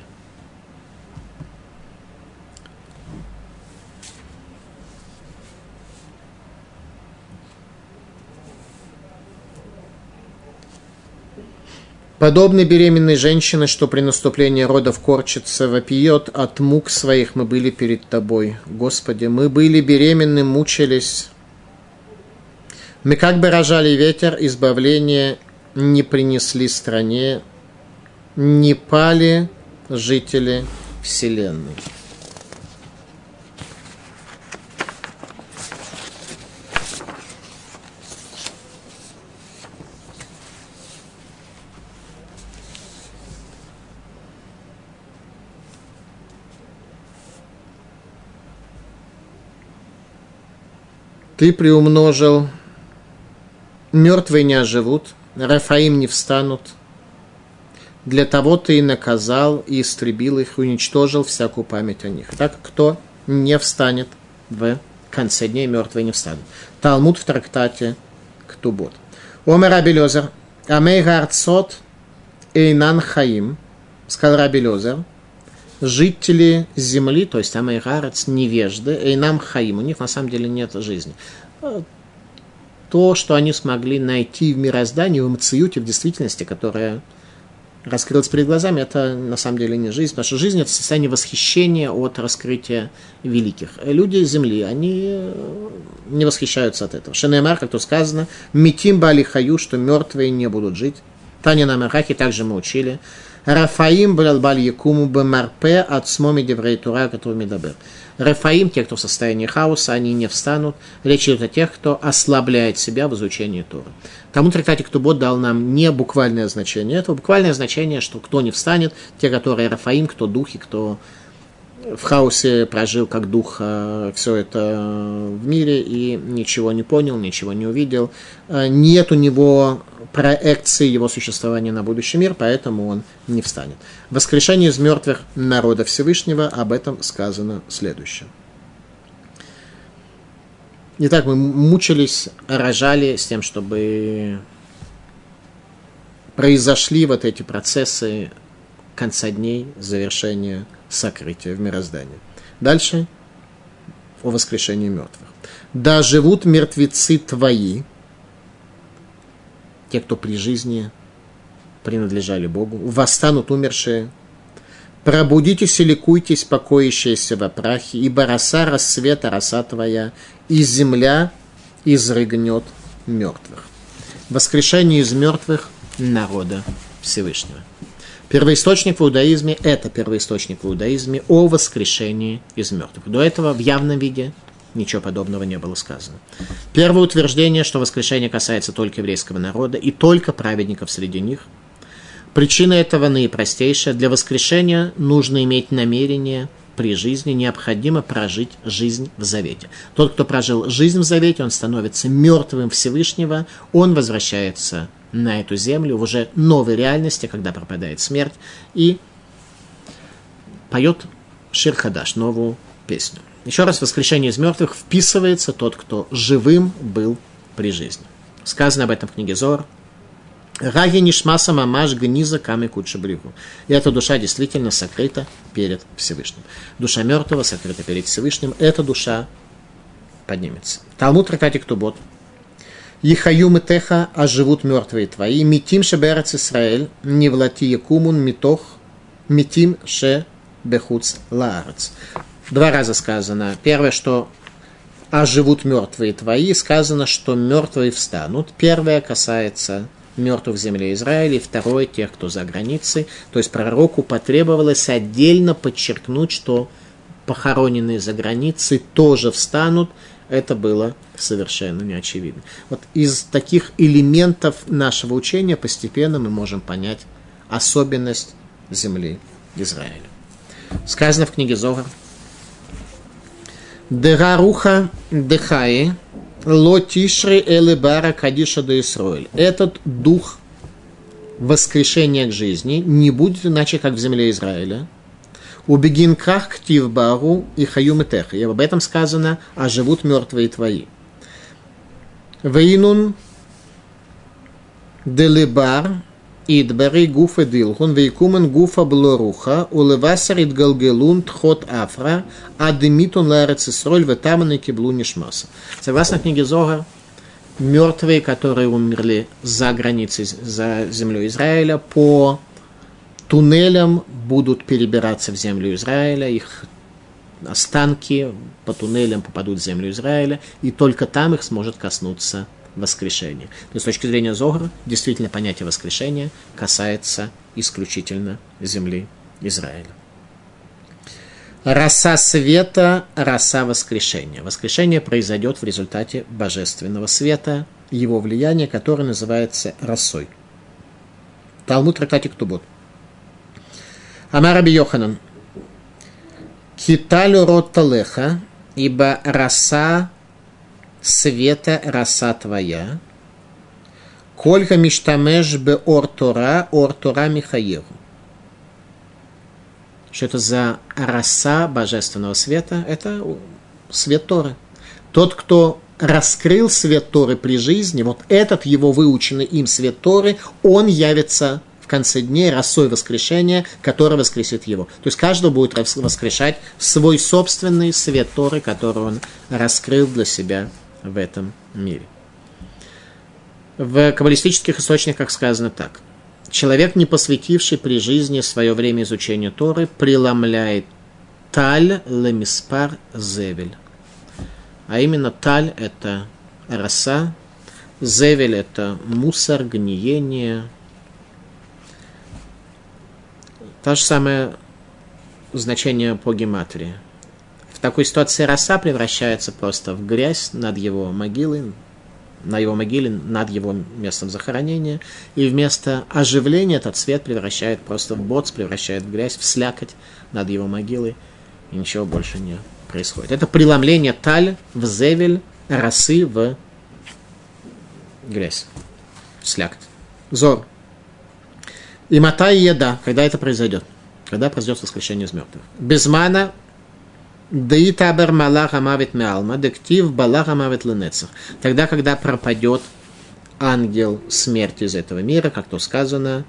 Speaker 1: Подобно беременной женщине, что при наступлении родов корчится, вопиет от мук своих мы были перед Тобой. Господи, мы были беременны, мучились. Мы как бы рожали ветер, избавление не принесли стране, не пали жители Вселенной. Ты приумножил, мертвые не оживут, Рафаим не встанут. Для того ты и наказал, и истребил их, уничтожил всякую память о них. Так кто не встанет в конце дней, мертвые не встанут. Талмуд в трактате Ктубот. Омер Абелезер, Амей Гарцот Эйнан Хаим, сказал Рабелезер, жители земли, то есть Амайгарец, невежды, и нам Хаим, у них на самом деле нет жизни. То, что они смогли найти в мироздании, в Мациюте, в действительности, которая раскрылась перед глазами, это на самом деле не жизнь, что жизнь – это состояние восхищения от раскрытия великих. Люди Земли, они не восхищаются от этого. Шенемар, как тут сказано, «Митим бали хаю», что мертвые не будут жить. Таня на Мерхахе также мы учили – Рафаим баль якуму бемарпе от смоми деврей тура, который медабер. Рафаим, те, кто в состоянии хаоса, они не встанут. Речь идет о тех, кто ослабляет себя в изучении Тура. Тому трактате Ктубот дал нам не буквальное значение. Это буквальное значение, что кто не встанет, те, которые Рафаим, кто духи, кто в хаосе прожил как дух э, все это в мире и ничего не понял, ничего не увидел. Э, нет у него проекции его существования на будущий мир, поэтому он не встанет. Воскрешение из мертвых народа Всевышнего, об этом сказано следующее. Итак, мы мучились, рожали с тем, чтобы произошли вот эти процессы конца дней, завершения сокрытия в мироздании. Дальше о воскрешении мертвых. Да живут мертвецы твои, те, кто при жизни принадлежали Богу, восстанут умершие, пробудитесь и ликуйтесь, покоящиеся во прахе, ибо роса рассвета, роса твоя, и земля изрыгнет мертвых. Воскрешение из мертвых народа Всевышнего. Первоисточник в иудаизме – это первоисточник в иудаизме о воскрешении из мертвых. До этого в явном виде ничего подобного не было сказано. Первое утверждение, что воскрешение касается только еврейского народа и только праведников среди них. Причина этого наипростейшая. Для воскрешения нужно иметь намерение при жизни, необходимо прожить жизнь в завете. Тот, кто прожил жизнь в завете, он становится мертвым Всевышнего, он возвращается на эту землю в уже новой реальности, когда пропадает смерть, и поет Ширхадаш, новую песню. Еще раз, воскрешение из мертвых вписывается тот, кто живым был при жизни. Сказано об этом в книге Зор. Раги нишмаса мамаш гниза камы кучабриху. И эта душа действительно сокрыта перед Всевышним. Душа мертвого сокрыта перед Всевышним. Эта душа поднимется. Талмуд трактате Ктубот Ехаю теха, а живут мертвые твои. Митим ше берец Исраэль, не влати якумун митох, митим ше бехуц лаарец. Два раза сказано. Первое, что а живут мертвые твои, сказано, что мертвые встанут. Первое касается мертвых в земле Израиля, и второе тех, кто за границей. То есть пророку потребовалось отдельно подчеркнуть, что похороненные за границей тоже встанут, это было совершенно неочевидно. Вот из таких элементов нашего учения постепенно мы можем понять особенность земли Израиля. Сказано в книге Зогар. Дегаруха дехаи лотишри элебара кадиша де Исроэль. Этот дух воскрешения к жизни не будет иначе, как в земле Израиля – у бегинках ктив бару и хаю метеха. И об этом сказано, а живут мертвые твои. Вейнун делибар идбари гуфа дилхун вейкумен гуфа блоруха улевасар идгалгелун тхот афра адемитун ларец исроль ветаманы киблу нишмаса. Согласно книге Зогар, мертвые, которые умерли за границей, за землей Израиля, по туннелям будут перебираться в землю Израиля, их останки по туннелям попадут в землю Израиля, и только там их сможет коснуться воскрешение. Но с точки зрения Зогра, действительно понятие воскрешения касается исключительно земли Израиля. Роса света, роса воскрешения. Воскрешение произойдет в результате божественного света, его влияния, которое называется росой. Талмуд трактате Ктубот. Амар Раби Йоханан. Киталю рот талеха, ибо роса света роса твоя. Колька миштамеш бе ор Тора, ор Тора Михаеву что это за роса божественного света, это свет Торы. Тот, кто раскрыл свет Торы при жизни, вот этот его выученный им свет Торы, он явится конце дней росой воскрешения, который воскресит его. То есть каждый будет воскрешать свой собственный свет Торы, который он раскрыл для себя в этом мире. В каббалистических источниках сказано так – Человек, не посвятивший при жизни свое время изучению Торы, преломляет таль лемиспар зевель. А именно таль – это роса, зевель – это мусор, гниение. То же самое значение по гематрии. В такой ситуации роса превращается просто в грязь над его могилой, на его могиле над его местом захоронения, и вместо оживления этот свет превращает просто в боц, превращает в грязь, в слякоть над его могилой, и ничего больше не происходит. Это преломление таль в зевель, росы в грязь, в слякоть. Зор. И мотай еда, когда это произойдет? Когда произойдет воскрешение из мертвых. Без мана Деитабер Малаха Мавит Меалма, дектив Балаха Мавит Ленецах. Тогда, когда пропадет ангел смерти из этого мира, как то сказано,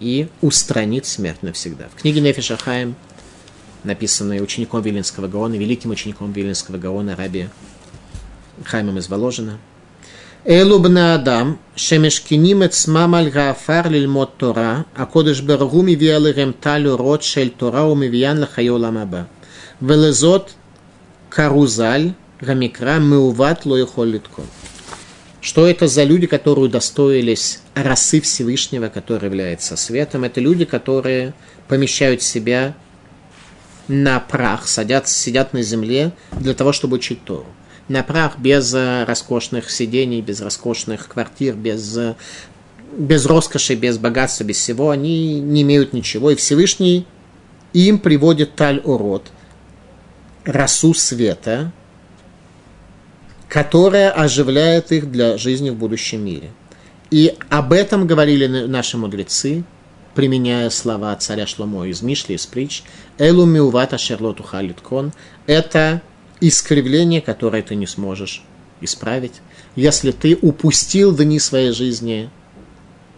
Speaker 1: и устранит смерть навсегда. В книге Нефиша Хаим, написанной учеником Вилинского Гаона, великим учеником Вилинского Гаона, Раби Хаймом из Воложина, Элубна Адам, Шемешкиним Эцмам Аль-Гафар Лильмот Тора, Акодыш Баргу Мивиалырем Талю Рот Шель Тора Умивиян Лахайолам Аба. Велезот Карузаль Гамикра Меуват Лоихолитко. Что это за люди, которые удостоились расы Всевышнего, который является светом? Это люди, которые помещают себя на прах, садятся, сидят на земле для того, чтобы учить Тору. На прах без роскошных сидений, без роскошных квартир, без, без роскоши, без богатства, без всего. Они не имеют ничего. И Всевышний им приводит таль-урод – росу света, которая оживляет их для жизни в будущем мире. И об этом говорили наши мудрецы, применяя слова царя Шломо из Мишли, из притч, «Элу миувата шерлоту халиткон» – это искривление, которое ты не сможешь исправить. Если ты упустил дни своей жизни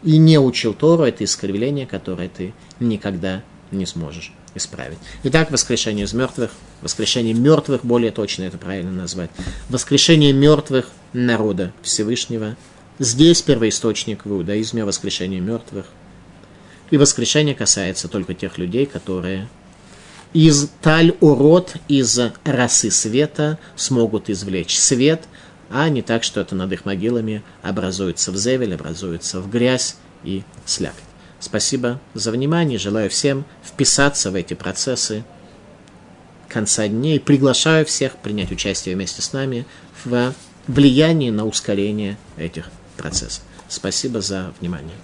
Speaker 1: и не учил Тору, это искривление, которое ты никогда не сможешь исправить. Итак, воскрешение из мертвых, воскрешение мертвых, более точно это правильно назвать, воскрешение мертвых народа Всевышнего. Здесь первоисточник в иудаизме воскрешение мертвых. И воскрешение касается только тех людей, которые из таль-урод, из расы света смогут извлечь свет, а не так, что это над их могилами образуется в зевель, образуется в грязь и слякоть. Спасибо за внимание. Желаю всем вписаться в эти процессы конца дней. Приглашаю всех принять участие вместе с нами в влиянии на ускорение этих процессов. Спасибо за внимание.